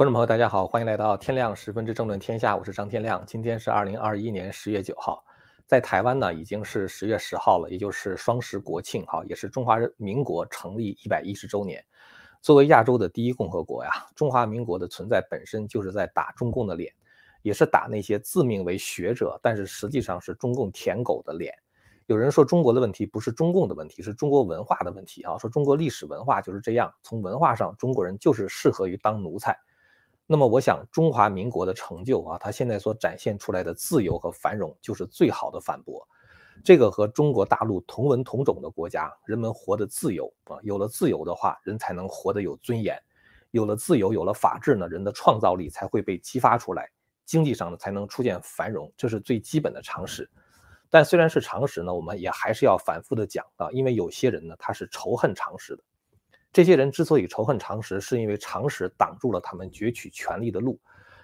观众朋友，大家好，欢迎来到天亮十分之政论天下，我是张天亮。今天是二零二一年十月九号，在台湾呢已经是十月十号了，也就是双十国庆，哈，也是中华民国成立一百一十周年。作为亚洲的第一共和国呀，中华民国的存在本身就是在打中共的脸，也是打那些自命为学者，但是实际上是中共舔狗的脸。有人说中国的问题不是中共的问题，是中国文化的问题啊，说中国历史文化就是这样，从文化上中国人就是适合于当奴才。那么我想，中华民国的成就啊，它现在所展现出来的自由和繁荣，就是最好的反驳。这个和中国大陆同文同种的国家，人们活得自由啊，有了自由的话，人才能活得有尊严。有了自由，有了法治呢，人的创造力才会被激发出来，经济上呢才能出现繁荣，这是最基本的常识。但虽然是常识呢，我们也还是要反复的讲啊，因为有些人呢，他是仇恨常识的。这些人之所以仇恨常识，是因为常识挡住了他们攫取权力的路。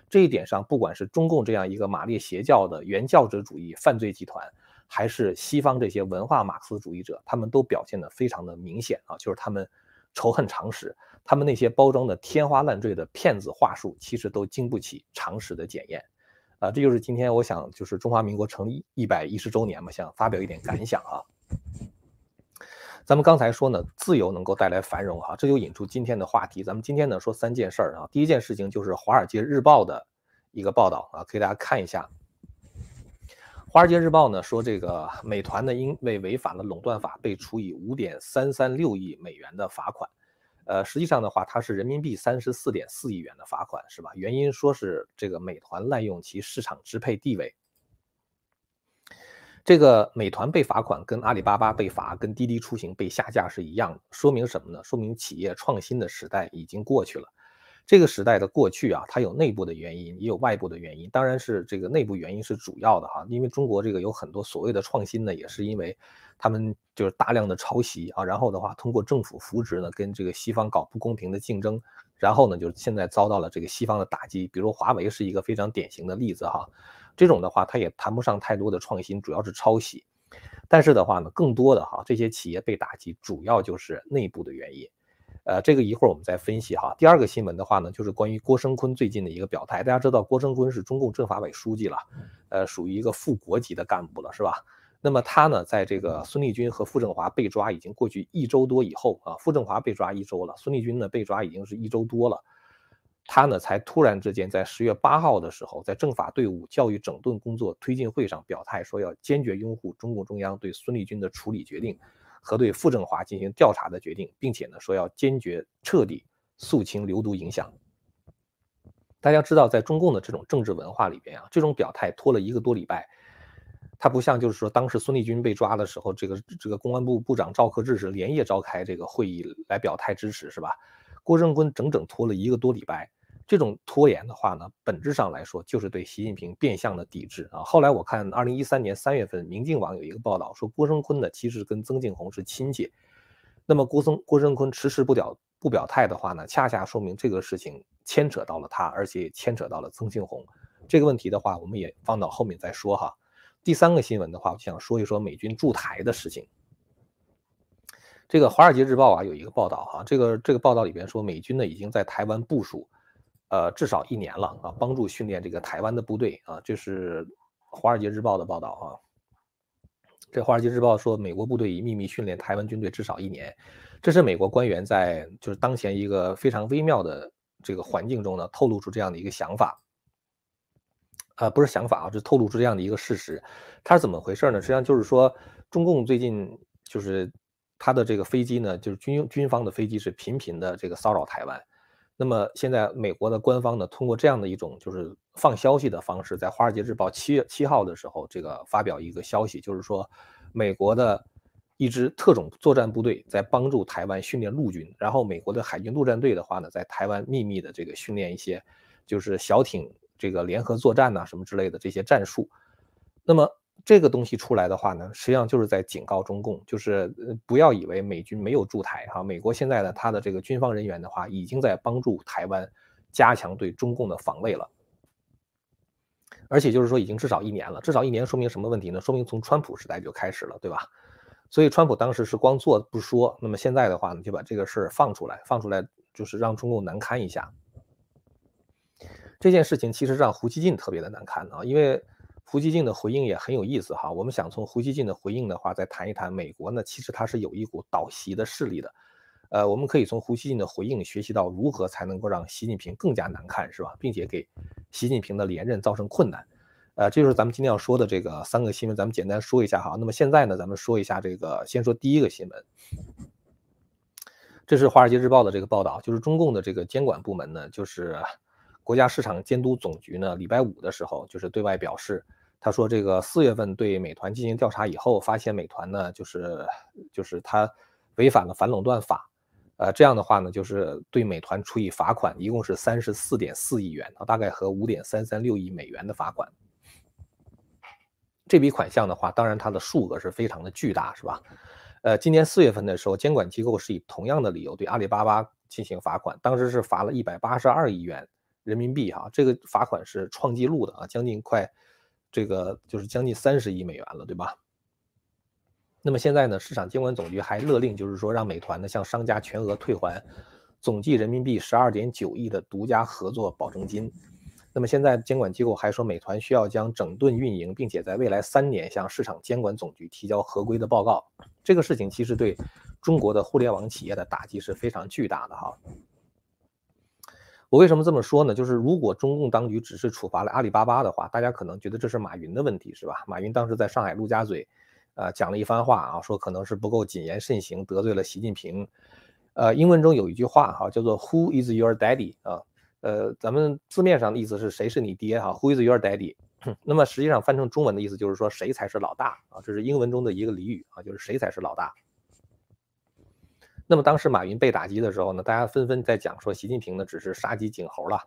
这一点上，不管是中共这样一个马列邪教的原教旨主义犯罪集团，还是西方这些文化马克思主义者，他们都表现得非常的明显啊，就是他们仇恨常识，他们那些包装的天花乱坠的骗子话术，其实都经不起常识的检验。啊，这就是今天我想，就是中华民国成立一百一十周年嘛，想发表一点感想啊。咱们刚才说呢，自由能够带来繁荣哈，这就引出今天的话题。咱们今天呢说三件事儿啊，第一件事情就是《华尔街日报》的一个报道啊，可以大家看一下。《华尔街日报》呢说，这个美团呢因为违反了垄断法，被处以五点三三六亿美元的罚款。呃，实际上的话，它是人民币三十四点四亿元的罚款，是吧？原因说是这个美团滥用其市场支配地位。这个美团被罚款，跟阿里巴巴被罚，跟滴滴出行被下架是一样的，说明什么呢？说明企业创新的时代已经过去了。这个时代的过去啊，它有内部的原因，也有外部的原因。当然是这个内部原因是主要的哈，因为中国这个有很多所谓的创新呢，也是因为他们就是大量的抄袭啊，然后的话通过政府扶植呢，跟这个西方搞不公平的竞争，然后呢，就现在遭到了这个西方的打击。比如华为是一个非常典型的例子哈。这种的话，它也谈不上太多的创新，主要是抄袭。但是的话呢，更多的哈，这些企业被打击，主要就是内部的原因。呃，这个一会儿我们再分析哈。第二个新闻的话呢，就是关于郭声琨最近的一个表态。大家知道郭声琨是中共政法委书记了，呃，属于一个副国级的干部了，是吧？那么他呢，在这个孙立军和傅政华被抓已经过去一周多以后啊，傅政华被抓一周了，孙立军呢被抓已经是一周多了。他呢，才突然之间在十月八号的时候，在政法队伍教育整顿工作推进会上表态，说要坚决拥护中共中央对孙立军的处理决定和对傅政华进行调查的决定，并且呢，说要坚决彻底肃清流毒影响。大家知道，在中共的这种政治文化里边啊，这种表态拖了一个多礼拜，他不像就是说当时孙立军被抓的时候，这个这个公安部部长赵克志是连夜召开这个会议来表态支持，是吧？郭声琨整整拖了一个多礼拜。这种拖延的话呢，本质上来说就是对习近平变相的抵制啊。后来我看二零一三年三月份，明镜网有一个报道说，郭声琨呢其实跟曾庆红是亲戚。那么郭声郭声琨迟迟不表不表态的话呢，恰恰说明这个事情牵扯到了他，而且牵扯到了曾庆红。这个问题的话，我们也放到后面再说哈。第三个新闻的话，我想说一说美军驻台的事情。这个《华尔街日报》啊有一个报道哈，这个这个报道里边说，美军呢已经在台湾部署。呃，至少一年了啊，帮助训练这个台湾的部队啊，这是《华尔街日报》的报道啊。这《华尔街日报》说，美国部队已秘密训练台湾军队至少一年，这是美国官员在就是当前一个非常微妙的这个环境中呢，透露出这样的一个想法。啊，不是想法啊，是透露出这样的一个事实。它是怎么回事呢？实际上就是说，中共最近就是他的这个飞机呢，就是军军方的飞机是频频的这个骚扰台湾。那么现在美国的官方呢，通过这样的一种就是放消息的方式，在《华尔街日报》七月七号的时候，这个发表一个消息，就是说，美国的一支特种作战部队在帮助台湾训练陆军，然后美国的海军陆战队的话呢，在台湾秘密的这个训练一些就是小艇这个联合作战呐什么之类的这些战术，那么。这个东西出来的话呢，实际上就是在警告中共，就是不要以为美军没有驻台哈。美国现在呢，他的这个军方人员的话，已经在帮助台湾加强对中共的防卫了。而且就是说，已经至少一年了，至少一年说明什么问题呢？说明从川普时代就开始了，对吧？所以川普当时是光做不说，那么现在的话呢，就把这个事儿放出来，放出来就是让中共难堪一下。这件事情其实让胡锡进特别的难堪啊，因为胡锡进的回应也很有意思哈。我们想从胡锡进的回应的话，再谈一谈美国呢，其实它是有一股倒习的势力的。呃，我们可以从胡锡进的回应学习到如何才能够让习近平更加难看，是吧？并且给习近平的连任造成困难。呃，这就是咱们今天要说的这个三个新闻，咱们简单说一下哈。那么现在呢，咱们说一下这个，先说第一个新闻。这是《华尔街日报》的这个报道，就是中共的这个监管部门呢，就是国家市场监督总局呢，礼拜五的时候就是对外表示，他说这个四月份对美团进行调查以后，发现美团呢，就是就是他违反了反垄断法。呃，这样的话呢，就是对美团处以罚款，一共是三十四点四亿元，大概和五点三三六亿美元的罚款。这笔款项的话，当然它的数额是非常的巨大，是吧？呃，今年四月份的时候，监管机构是以同样的理由对阿里巴巴进行罚款，当时是罚了一百八十二亿元人民币哈，这个罚款是创纪录的啊，将近快这个就是将近三十亿美元了，对吧？那么现在呢，市场监管总局还勒令，就是说让美团呢向商家全额退还总计人民币十二点九亿的独家合作保证金。那么现在监管机构还说，美团需要将整顿运营，并且在未来三年向市场监管总局提交合规的报告。这个事情其实对中国的互联网企业的打击是非常巨大的哈。我为什么这么说呢？就是如果中共当局只是处罚了阿里巴巴的话，大家可能觉得这是马云的问题，是吧？马云当时在上海陆家嘴。呃，讲了一番话啊，说可能是不够谨言慎行，得罪了习近平。呃，英文中有一句话哈，叫做 “Who is your daddy？” 啊，呃，咱们字面上的意思是谁是你爹哈？Who is your daddy？那么实际上翻成中文的意思就是说谁才是老大啊？这是英文中的一个俚语啊，就是谁才是老大。那么当时马云被打击的时候呢，大家纷纷在讲说习近平呢只是杀鸡儆猴了，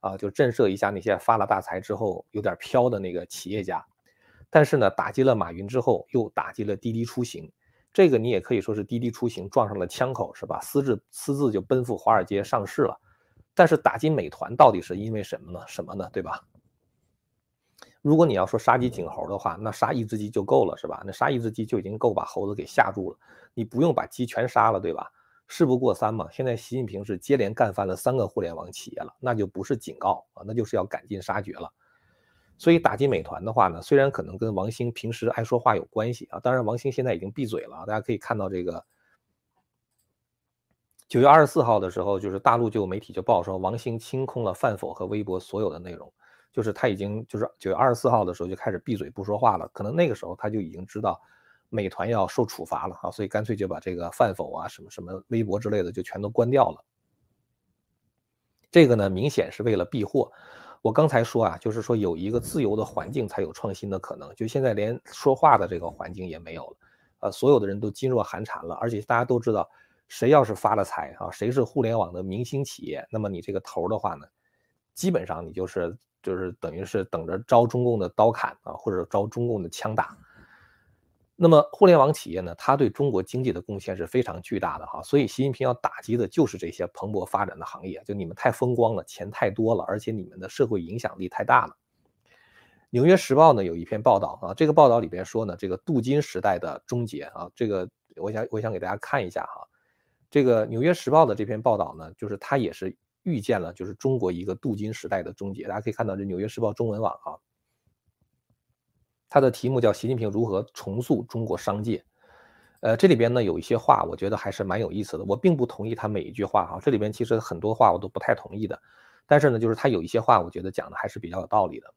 啊，就震慑一下那些发了大财之后有点飘的那个企业家。但是呢，打击了马云之后，又打击了滴滴出行，这个你也可以说是滴滴出行撞上了枪口，是吧？私自私自就奔赴华尔街上市了。但是打击美团到底是因为什么呢？什么呢？对吧？如果你要说杀鸡儆猴的话，那杀一只鸡就够了，是吧？那杀一只鸡就已经够把猴子给吓住了，你不用把鸡全杀了，对吧？事不过三嘛。现在习近平是接连干翻了三个互联网企业了，那就不是警告啊，那就是要赶尽杀绝了。所以打击美团的话呢，虽然可能跟王兴平时爱说话有关系啊，当然王兴现在已经闭嘴了。大家可以看到这个九月二十四号的时候，就是大陆就有媒体就报说王兴清空了饭否和微博所有的内容，就是他已经就是九月二十四号的时候就开始闭嘴不说话了。可能那个时候他就已经知道美团要受处罚了啊，所以干脆就把这个饭否啊什么什么微博之类的就全都关掉了。这个呢，明显是为了避祸。我刚才说啊，就是说有一个自由的环境才有创新的可能，就现在连说话的这个环境也没有了，呃，所有的人都噤若寒蝉了。而且大家都知道，谁要是发了财啊，谁是互联网的明星企业，那么你这个头的话呢，基本上你就是就是等于是等着招中共的刀砍啊，或者招中共的枪打。那么互联网企业呢，它对中国经济的贡献是非常巨大的哈，所以习近平要打击的就是这些蓬勃发展的行业，就你们太风光了，钱太多了，而且你们的社会影响力太大了。纽约时报呢有一篇报道啊，这个报道里边说呢，这个镀金时代的终结啊，这个我想我想给大家看一下哈，这个纽约时报的这篇报道呢，就是它也是预见了就是中国一个镀金时代的终结，大家可以看到这纽约时报中文网啊。它的题目叫“习近平如何重塑中国商界”，呃，这里边呢有一些话，我觉得还是蛮有意思的。我并不同意他每一句话哈，这里边其实很多话我都不太同意的。但是呢，就是他有一些话，我觉得讲的还是比较有道理的。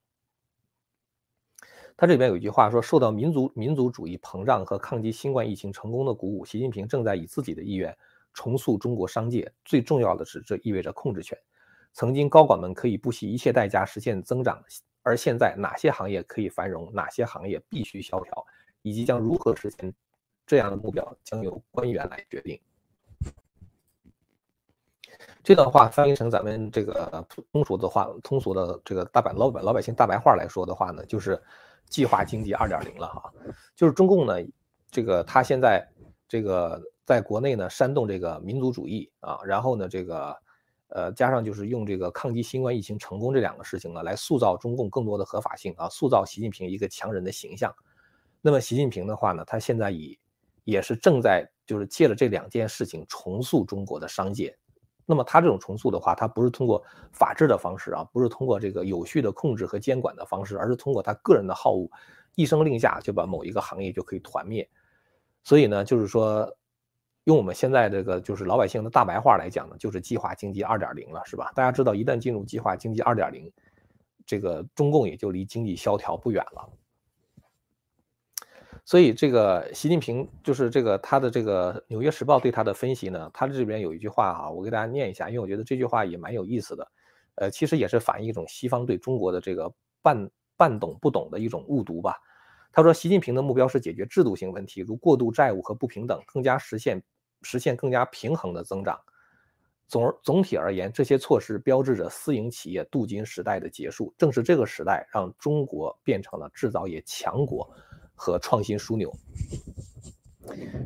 他这里边有一句话说：“受到民族民族主义膨胀和抗击新冠疫情成功的鼓舞，习近平正在以自己的意愿重塑中国商界。最重要的是，这意味着控制权。曾经高管们可以不惜一切代价实现增长。”而现在哪些行业可以繁荣，哪些行业必须萧条，以及将如何实现这样的目标，将由官员来决定。这段话翻译成咱们这个通俗的话，通俗的这个大白老百老百姓大白话来说的话呢，就是计划经济二点零了哈。就是中共呢，这个他现在这个在国内呢煽动这个民族主义啊，然后呢这个。呃，加上就是用这个抗击新冠疫情成功这两个事情呢，来塑造中共更多的合法性啊，塑造习近平一个强人的形象。那么习近平的话呢，他现在以也是正在就是借了这两件事情重塑中国的商界。那么他这种重塑的话，他不是通过法治的方式啊，不是通过这个有序的控制和监管的方式，而是通过他个人的好恶，一声令下就把某一个行业就可以团灭。所以呢，就是说，用我们现在这个就是老百姓的大白话来讲呢，就是计划经济二点零了，是吧？大家知道，一旦进入计划经济二点零，这个中共也就离经济萧条不远了。所以这个习近平就是这个他的这个《纽约时报》对他的分析呢，他这边有一句话哈，我给大家念一下，因为我觉得这句话也蛮有意思的，呃，其实也是反映一种西方对中国的这个半半懂不懂的一种误读吧。他说，习近平的目标是解决制度性问题，如过度债务和不平等，更加实现实现更加平衡的增长。总而总体而言，这些措施标志着私营企业镀金时代的结束。正是这个时代，让中国变成了制造业强国。和创新枢纽，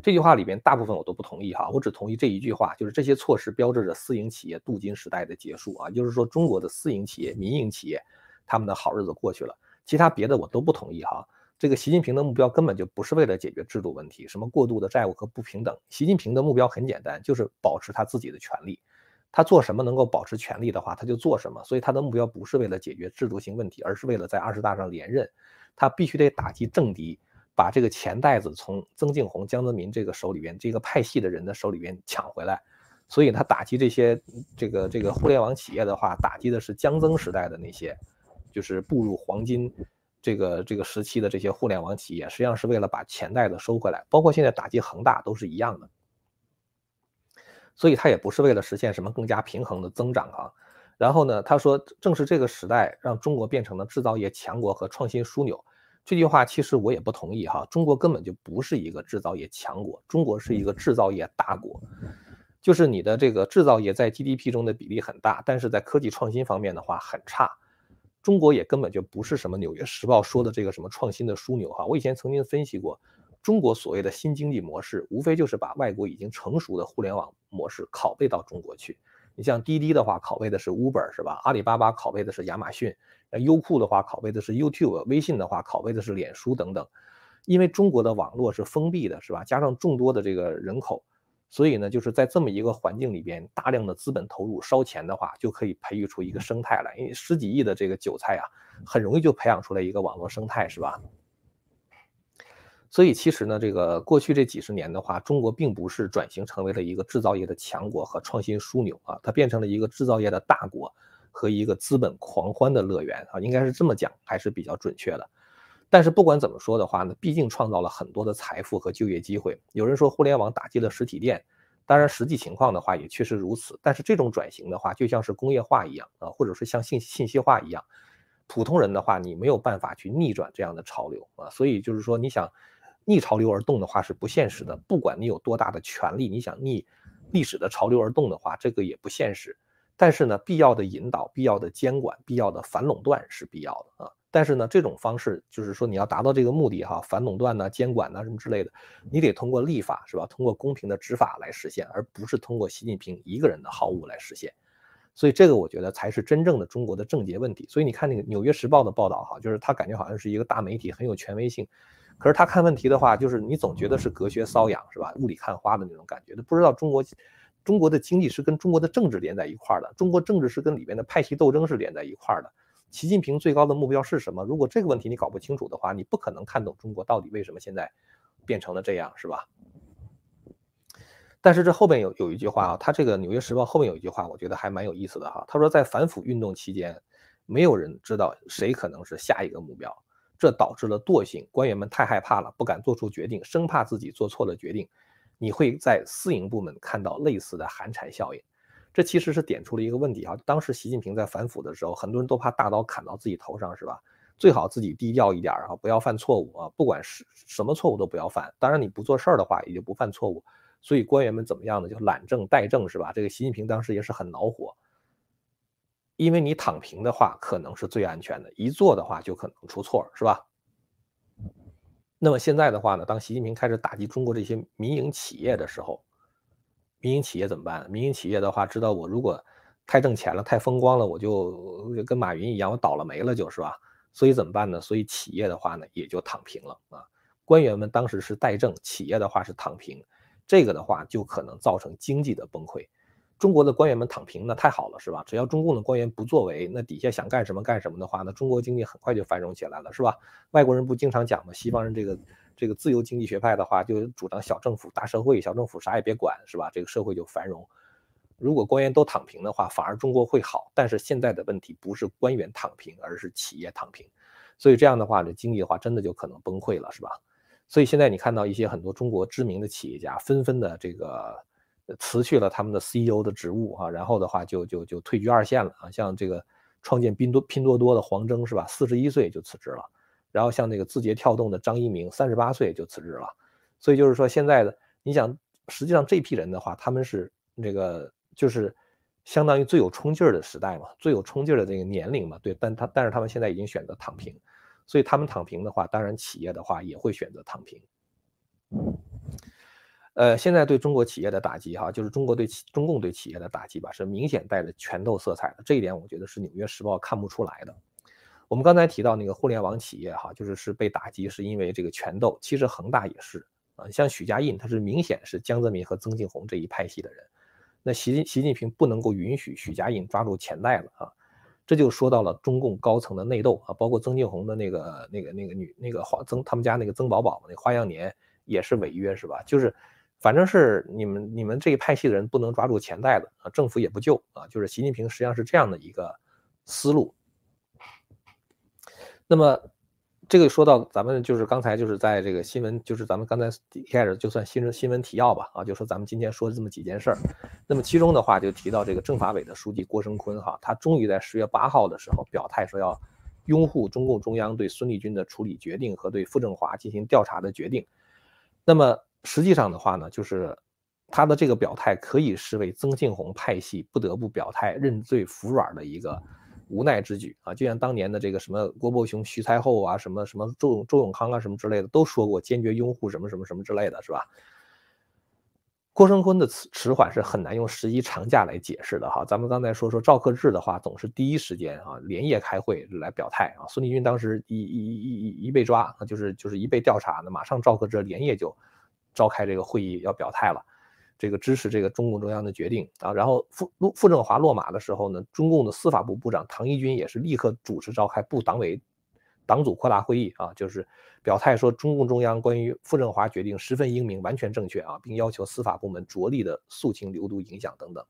这句话里边大部分我都不同意哈，我只同意这一句话，就是这些措施标志着私营企业镀金时代的结束啊，就是说中国的私营企业、民营企业他们的好日子过去了，其他别的我都不同意哈。这个习近平的目标根本就不是为了解决制度问题，什么过度的债务和不平等，习近平的目标很简单，就是保持他自己的权利，他做什么能够保持权力的话，他就做什么，所以他的目标不是为了解决制度性问题，而是为了在二十大上连任，他必须得打击政敌。把这个钱袋子从曾庆红、江泽民这个手里边，这个派系的人的手里边抢回来，所以他打击这些这个这个互联网企业的话，打击的是江曾时代的那些，就是步入黄金这个这个时期的这些互联网企业，实际上是为了把钱袋子收回来。包括现在打击恒大都是一样的，所以他也不是为了实现什么更加平衡的增长啊。然后呢，他说，正是这个时代让中国变成了制造业强国和创新枢纽。这句话其实我也不同意哈，中国根本就不是一个制造业强国，中国是一个制造业大国，就是你的这个制造业在 GDP 中的比例很大，但是在科技创新方面的话很差。中国也根本就不是什么《纽约时报》说的这个什么创新的枢纽哈。我以前曾经分析过，中国所谓的新经济模式，无非就是把外国已经成熟的互联网模式拷贝到中国去。你像滴滴的话，拷贝的是 Uber 是吧？阿里巴巴拷贝的是亚马逊。那优酷的话，拷贝的是 YouTube；微信的话，拷贝的是脸书等等。因为中国的网络是封闭的，是吧？加上众多的这个人口，所以呢，就是在这么一个环境里边，大量的资本投入烧钱的话，就可以培育出一个生态来。因为十几亿的这个韭菜啊，很容易就培养出来一个网络生态，是吧？所以其实呢，这个过去这几十年的话，中国并不是转型成为了一个制造业的强国和创新枢纽啊，它变成了一个制造业的大国。和一个资本狂欢的乐园啊，应该是这么讲，还是比较准确的。但是不管怎么说的话呢，毕竟创造了很多的财富和就业机会。有人说互联网打击了实体店，当然实际情况的话也确实如此。但是这种转型的话，就像是工业化一样啊，或者是像信信息化一样，普通人的话你没有办法去逆转这样的潮流啊。所以就是说，你想逆潮流而动的话是不现实的。不管你有多大的权利，你想逆历史的潮流而动的话，这个也不现实。但是呢，必要的引导、必要的监管、必要的反垄断是必要的啊。但是呢，这种方式就是说，你要达到这个目的哈，反垄断呢、监管呢什么之类的，你得通过立法是吧？通过公平的执法来实现，而不是通过习近平一个人的好恶来实现。所以这个我觉得才是真正的中国的症结问题。所以你看那个《纽约时报》的报道哈，就是他感觉好像是一个大媒体，很有权威性。可是他看问题的话，就是你总觉得是隔靴搔痒是吧？雾里看花的那种感觉，他不知道中国。中国的经济是跟中国的政治连在一块儿的，中国政治是跟里面的派系斗争是连在一块儿的。习近平最高的目标是什么？如果这个问题你搞不清楚的话，你不可能看懂中国到底为什么现在变成了这样，是吧？但是这后边有有一句话啊，他这个《纽约时报》后面有一句话，我觉得还蛮有意思的哈。他说，在反腐运动期间，没有人知道谁可能是下一个目标，这导致了惰性，官员们太害怕了，不敢做出决定，生怕自己做错了决定。你会在私营部门看到类似的寒蝉效应，这其实是点出了一个问题啊。当时习近平在反腐的时候，很多人都怕大刀砍到自己头上，是吧？最好自己低调一点啊，不要犯错误啊，不管是什么错误都不要犯。当然你不做事儿的话，也就不犯错误。所以官员们怎么样呢？就懒政怠政，是吧？这个习近平当时也是很恼火，因为你躺平的话可能是最安全的，一做的话就可能出错，是吧？那么现在的话呢，当习近平开始打击中国这些民营企业的时候，民营企业怎么办？民营企业的话，知道我如果太挣钱了、太风光了，我就跟马云一样，我倒了霉了，就是吧？所以怎么办呢？所以企业的话呢，也就躺平了啊。官员们当时是怠政，企业的话是躺平，这个的话就可能造成经济的崩溃。中国的官员们躺平，那太好了，是吧？只要中共的官员不作为，那底下想干什么干什么的话，那中国经济很快就繁荣起来了，是吧？外国人不经常讲吗？西方人这个这个自由经济学派的话，就主张小政府大社会，小政府啥也别管，是吧？这个社会就繁荣。如果官员都躺平的话，反而中国会好。但是现在的问题不是官员躺平，而是企业躺平。所以这样的话，这经济的话真的就可能崩溃了，是吧？所以现在你看到一些很多中国知名的企业家纷纷的这个。辞去了他们的 CEO 的职务啊，然后的话就就就退居二线了啊。像这个创建拼多拼多多的黄峥是吧？四十一岁就辞职了。然后像那个字节跳动的张一鸣，三十八岁就辞职了。所以就是说，现在的你想，实际上这批人的话，他们是那个就是相当于最有冲劲儿的时代嘛，最有冲劲儿的这个年龄嘛。对，但他但是他们现在已经选择躺平，所以他们躺平的话，当然企业的话也会选择躺平。呃，现在对中国企业的打击，哈，就是中国对企中共对企业的打击吧，是明显带着拳头色彩的。这一点，我觉得是《纽约时报》看不出来的。我们刚才提到那个互联网企业，哈，就是是被打击，是因为这个拳头。其实恒大也是啊，像许家印，他是明显是江泽民和曾庆红这一派系的人。那习近习近平不能够允许许家印抓住钱袋子啊，这就说到了中共高层的内斗啊，包括曾庆红的那个那个那个女那个花曾他们家那个曾宝宝那花样年也是违约是吧？就是。反正是你们你们这一派系的人不能抓住钱袋子啊，政府也不救啊，就是习近平实际上是这样的一个思路。那么这个说到咱们就是刚才就是在这个新闻，就是咱们刚才一开始就算新闻新闻提要吧啊，就说咱们今天说的这么几件事儿。那么其中的话就提到这个政法委的书记郭声琨哈，他终于在十月八号的时候表态说要拥护中共中央对孙立军的处理决定和对傅政华进行调查的决定。那么。实际上的话呢，就是他的这个表态可以视为曾庆红派系不得不表态认罪服软的一个无奈之举啊！就像当年的这个什么郭伯雄、徐才厚啊，什么什么周周永康啊，什么之类的，都说过坚决拥护什么什么什么之类的，是吧？郭声琨的迟迟缓是很难用十一长假来解释的哈。咱们刚才说说赵克志的话，总是第一时间啊连夜开会来表态啊。孙立军当时一一一一一被抓，就是就是一被调查呢，马上赵克志连夜就。召开这个会议要表态了，这个支持这个中共中央的决定啊。然后傅傅政华落马的时候呢，中共的司法部部长唐一军也是立刻主持召开部党委党组扩大会议啊，就是表态说中共中央关于傅政华决定十分英明，完全正确啊，并要求司法部门着力的肃清流毒影响等等。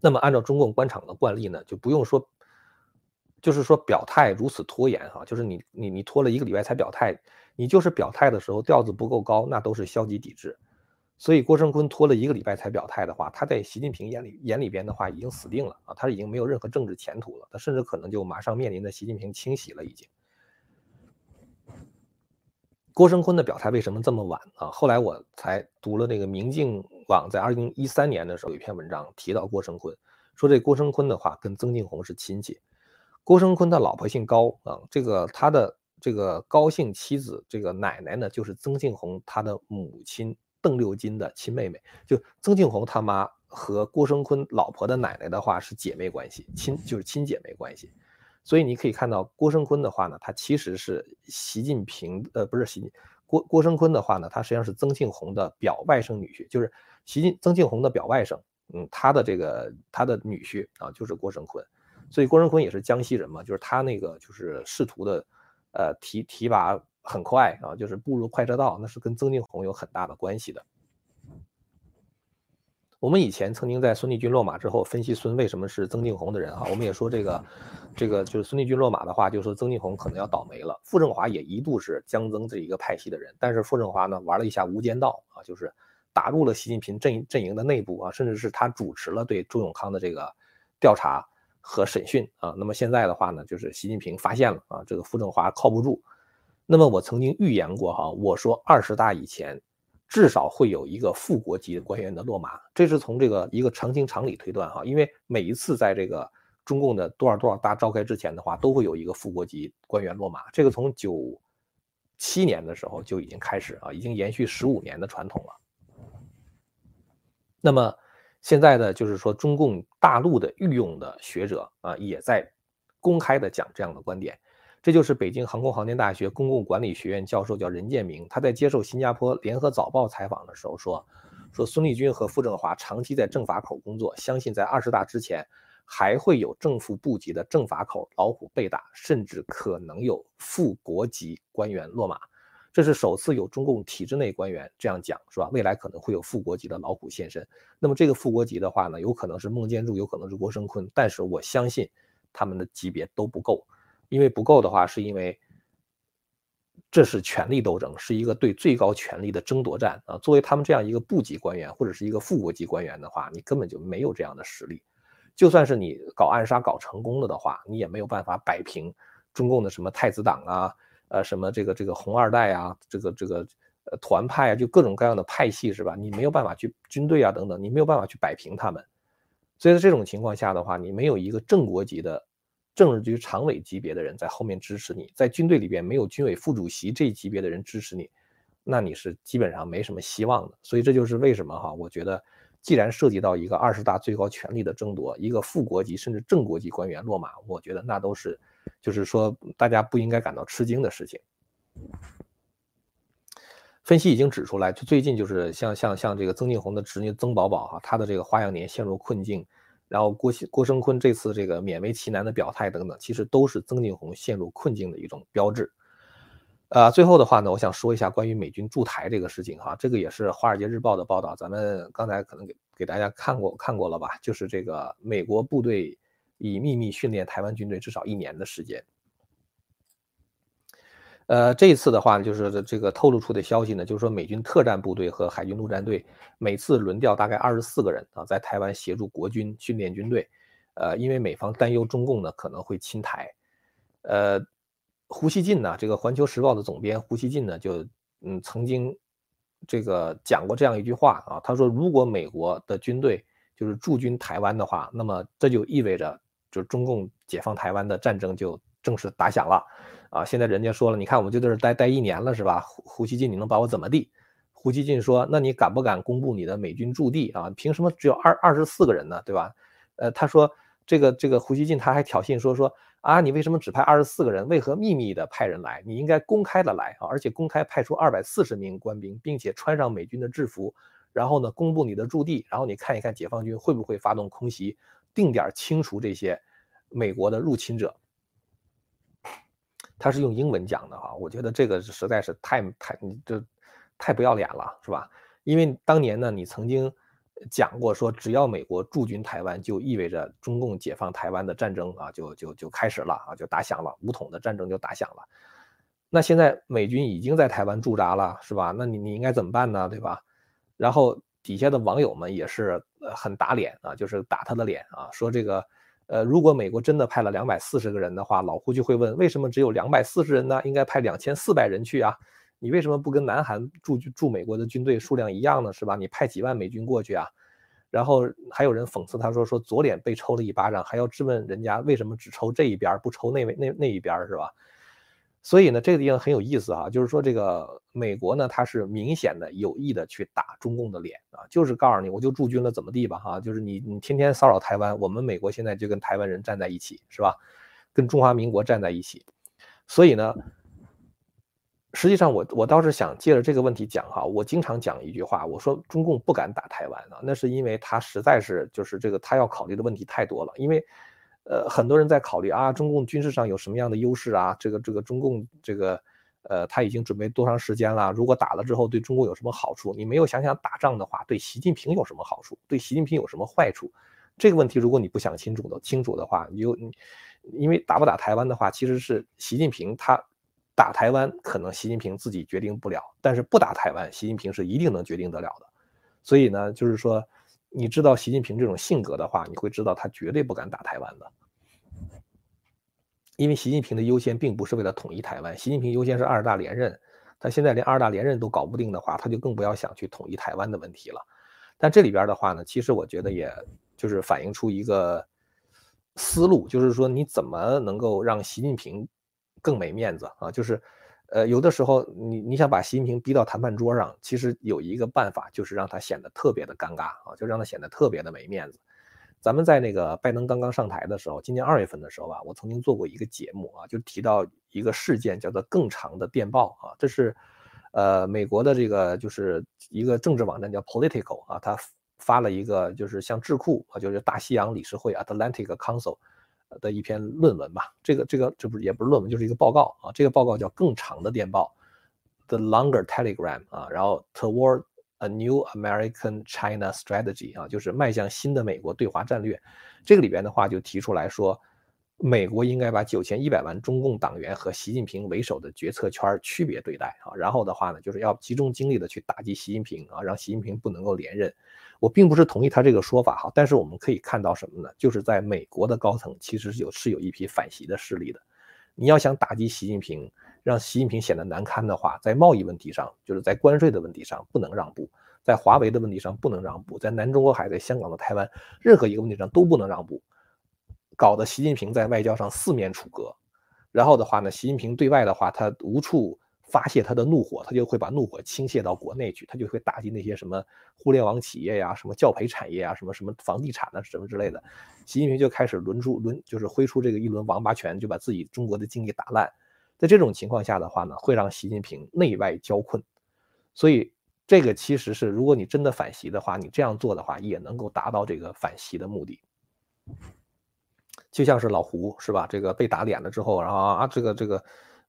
那么按照中共官场的惯例呢，就不用说，就是说表态如此拖延哈，就是你你你拖了一个礼拜才表态。你就是表态的时候调子不够高，那都是消极抵制。所以郭声琨拖了一个礼拜才表态的话，他在习近平眼里眼里边的话已经死定了啊，他已经没有任何政治前途了，他甚至可能就马上面临着习近平清洗了已经。郭声琨的表态为什么这么晚啊？后来我才读了那个明镜网在二零一三年的时候有一篇文章提到郭声琨，说这郭声琨的话跟曾庆红是亲戚。郭声琨的老婆姓高啊，这个他的。这个高姓妻子，这个奶奶呢，就是曾庆红他的母亲邓六金的亲妹妹。就曾庆红他妈和郭声琨老婆的奶奶的话是姐妹关系，亲就是亲姐妹关系。所以你可以看到郭声琨的话呢，他其实是习近平呃不是习郭郭声琨的话呢，他实际上是曾庆红的表外甥女婿，就是习近曾庆红的表外甥。嗯，他的这个他的女婿啊就是郭声琨，所以郭声琨也是江西人嘛，就是他那个就是仕途的。呃，提提拔很快啊，就是步入快车道，那是跟曾庆红有很大的关系的。我们以前曾经在孙立军落马之后分析孙为什么是曾庆红的人哈，我们也说这个，这个就是孙立军落马的话，就说曾庆红可能要倒霉了。傅政华也一度是江曾这一个派系的人，但是傅政华呢玩了一下无间道啊，就是打入了习近平阵阵营的内部啊，甚至是他主持了对周永康的这个调查。和审讯啊，那么现在的话呢，就是习近平发现了啊，这个傅政华靠不住。那么我曾经预言过哈，我说二十大以前至少会有一个副国级官员的落马，这是从这个一个常情常理推断哈，因为每一次在这个中共的多少多少大召开之前的话，都会有一个副国级官员落马，这个从九七年的时候就已经开始啊，已经延续十五年的传统了。那么。现在的就是说，中共大陆的御用的学者啊，也在公开的讲这样的观点。这就是北京航空航天大学公共管理学院教授叫任建明，他在接受新加坡联合早报采访的时候说，说孙立军和傅政华长期在政法口工作，相信在二十大之前还会有正副部级的政法口老虎被打，甚至可能有副国级官员落马。这是首次有中共体制内官员这样讲，是吧？未来可能会有副国级的老虎现身。那么这个副国级的话呢，有可能是孟建柱，有可能是郭声琨，但是我相信他们的级别都不够，因为不够的话，是因为这是权力斗争，是一个对最高权力的争夺战啊。作为他们这样一个部级官员或者是一个副国级官员的话，你根本就没有这样的实力。就算是你搞暗杀搞成功了的话，你也没有办法摆平中共的什么太子党啊。呃，什么这个这个红二代啊，这个这个呃团派啊，就各种各样的派系是吧？你没有办法去军队啊等等，你没有办法去摆平他们。所以在这种情况下的话，你没有一个正国级的政治局常委级别的人在后面支持你，在军队里边没有军委副主席这一级别的人支持你，那你是基本上没什么希望的。所以这就是为什么哈，我觉得既然涉及到一个二十大最高权力的争夺，一个副国级甚至正国级官员落马，我觉得那都是。就是说，大家不应该感到吃惊的事情。分析已经指出来，就最近就是像像像这个曾庆红的侄女曾宝宝哈，她的这个花样年陷入困境，然后郭郭声琨这次这个勉为其难的表态等等，其实都是曾庆红陷入困境的一种标志。呃，最后的话呢，我想说一下关于美军驻台这个事情哈，这个也是《华尔街日报》的报道，咱们刚才可能给给大家看过看过了吧？就是这个美国部队。以秘密训练台湾军队至少一年的时间。呃，这一次的话，就是这个透露出的消息呢，就是说美军特战部队和海军陆战队每次轮调大概二十四个人啊，在台湾协助国军训练军队。呃，因为美方担忧中共呢可能会侵台。呃，胡锡进呢，这个《环球时报》的总编胡锡进呢，就嗯曾经这个讲过这样一句话啊，他说如果美国的军队就是驻军台湾的话，那么这就意味着。就是中共解放台湾的战争就正式打响了，啊，现在人家说了，你看我们就在这待待一年了，是吧？胡胡锡进，你能把我怎么地？胡锡进说，那你敢不敢公布你的美军驻地啊？凭什么只有二二十四个人呢？对吧？呃，他说这个这个胡锡进他还挑衅说说啊，你为什么只派二十四个人？为何秘密的派人来？你应该公开的来啊，而且公开派出二百四十名官兵，并且穿上美军的制服，然后呢，公布你的驻地，然后你看一看解放军会不会发动空袭。定点清除这些美国的入侵者，他是用英文讲的哈，我觉得这个实在是太太这太不要脸了，是吧？因为当年呢，你曾经讲过说，只要美国驻军台湾，就意味着中共解放台湾的战争啊，就就就开始了啊，就打响了，武统的战争就打响了。那现在美军已经在台湾驻扎了，是吧？那你你应该怎么办呢？对吧？然后。底下的网友们也是很打脸啊，就是打他的脸啊，说这个呃如果美国真的派了两百四十个人的话，老胡就会问为什么只有两百四十人呢？应该派两千四百人去啊，你为什么不跟南韩驻驻美国的军队数量一样呢？是吧？你派几万美军过去啊？然后还有人讽刺他说说左脸被抽了一巴掌，还要质问人家为什么只抽这一边不抽那位那那一边是吧？所以呢，这个地方很有意思啊，就是说这个美国呢，它是明显的有意的去打中共的脸啊，就是告诉你，我就驻军了，怎么地吧，哈，就是你你天天骚扰台湾，我们美国现在就跟台湾人站在一起，是吧？跟中华民国站在一起。所以呢，实际上我我倒是想借着这个问题讲哈，我经常讲一句话，我说中共不敢打台湾啊，那是因为他实在是就是这个他要考虑的问题太多了，因为。呃，很多人在考虑啊，中共军事上有什么样的优势啊？这个这个中共这个，呃，他已经准备多长时间了？如果打了之后对中国有什么好处？你没有想想打仗的话对习近平有什么好处？对习近平有什么坏处？这个问题如果你不想清楚的清楚的话，你就因为打不打台湾的话，其实是习近平他打台湾可能习近平自己决定不了，但是不打台湾，习近平是一定能决定得了的。所以呢，就是说。你知道习近平这种性格的话，你会知道他绝对不敢打台湾的，因为习近平的优先并不是为了统一台湾，习近平优先是二大连任，他现在连二大连任都搞不定的话，他就更不要想去统一台湾的问题了。但这里边的话呢，其实我觉得也就是反映出一个思路，就是说你怎么能够让习近平更没面子啊？就是。呃，有的时候你你想把习近平逼到谈判桌上，其实有一个办法，就是让他显得特别的尴尬啊，就让他显得特别的没面子。咱们在那个拜登刚刚上台的时候，今年二月份的时候吧，我曾经做过一个节目啊，就提到一个事件，叫做更长的电报啊，这是呃，美国的这个就是一个政治网站叫 Political 啊，他发了一个就是像智库啊，就是大西洋理事会 Atlantic Council 的一篇论文吧。这个这个这不是也不是论文，就是一个报告啊。这个报告叫《更长的电报》The Longer Telegram 啊，然后 Toward a New American China Strategy 啊，就是迈向新的美国对华战略。这个里边的话就提出来说。美国应该把九千一百万中共党员和习近平为首的决策圈区别对待啊，然后的话呢，就是要集中精力的去打击习近平啊，让习近平不能够连任。我并不是同意他这个说法哈，但是我们可以看到什么呢？就是在美国的高层其实是有是有一批反习的势力的。你要想打击习近平，让习近平显得难堪的话，在贸易问题上，就是在关税的问题上不能让步，在华为的问题上不能让步，在南中国海、在香港的台湾任何一个问题上都不能让步。搞得习近平在外交上四面楚歌，然后的话呢，习近平对外的话，他无处发泄他的怒火，他就会把怒火倾泻到国内去，他就会打击那些什么互联网企业呀、什么教培产业啊、什么什么房地产啊什么之类的。习近平就开始轮出轮，就是挥出这个一轮王八拳，就把自己中国的经济打烂。在这种情况下的话呢，会让习近平内外交困。所以这个其实是，如果你真的反习的话，你这样做的话，也能够达到这个反习的目的。就像是老胡是吧？这个被打脸了之后，然后啊，这个这个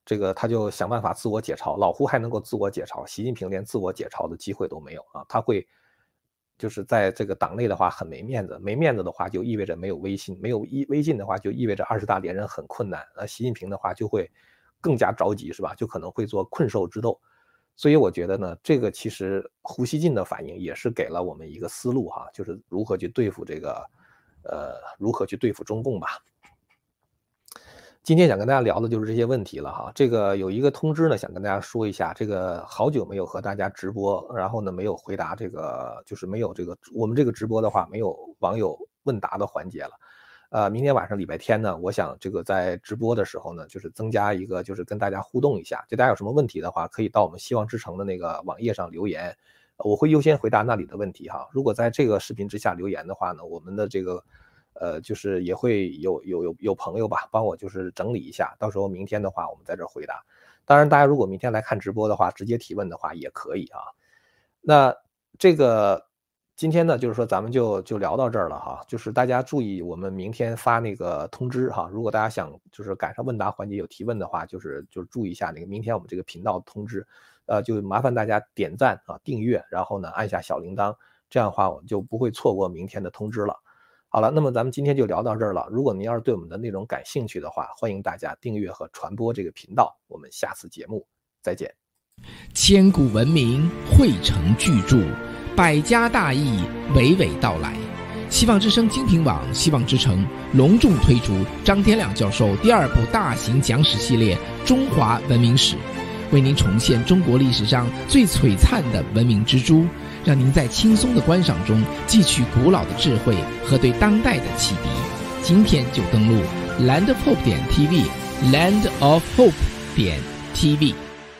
这个他就想办法自我解嘲。老胡还能够自我解嘲，习近平连自我解嘲的机会都没有啊！他会就是在这个党内的话很没面子，没面子的话就意味着没有威信，没有威威信的话就意味着二十大连任很困难。那习近平的话就会更加着急是吧？就可能会做困兽之斗。所以我觉得呢，这个其实胡锡进的反应也是给了我们一个思路哈，就是如何去对付这个。呃，如何去对付中共吧？今天想跟大家聊的就是这些问题了哈。这个有一个通知呢，想跟大家说一下。这个好久没有和大家直播，然后呢没有回答这个，就是没有这个我们这个直播的话，没有网友问答的环节了。呃，明天晚上礼拜天呢，我想这个在直播的时候呢，就是增加一个，就是跟大家互动一下。就大家有什么问题的话，可以到我们希望之城的那个网页上留言。我会优先回答那里的问题哈。如果在这个视频之下留言的话呢，我们的这个，呃，就是也会有有有有朋友吧，帮我就是整理一下，到时候明天的话我们在这回答。当然，大家如果明天来看直播的话，直接提问的话也可以啊。那这个今天呢，就是说咱们就就聊到这儿了哈。就是大家注意，我们明天发那个通知哈。如果大家想就是赶上问答环节有提问的话，就是就是注意一下那个明天我们这个频道通知。呃，就麻烦大家点赞啊，订阅，然后呢按下小铃铛，这样的话我们就不会错过明天的通知了。好了，那么咱们今天就聊到这儿了。如果您要是对我们的内容感兴趣的话，欢迎大家订阅和传播这个频道。我们下次节目再见。千古文明汇成巨著，百家大义娓娓道来。希望之声精品网、希望之城隆重推出张天亮教授第二部大型讲史系列《中华文明史》。为您重现中国历史上最璀璨的文明之珠，让您在轻松的观赏中汲取古老的智慧和对当代的启迪。今天就登录 landofhope 点 tv，land of hope 点 tv。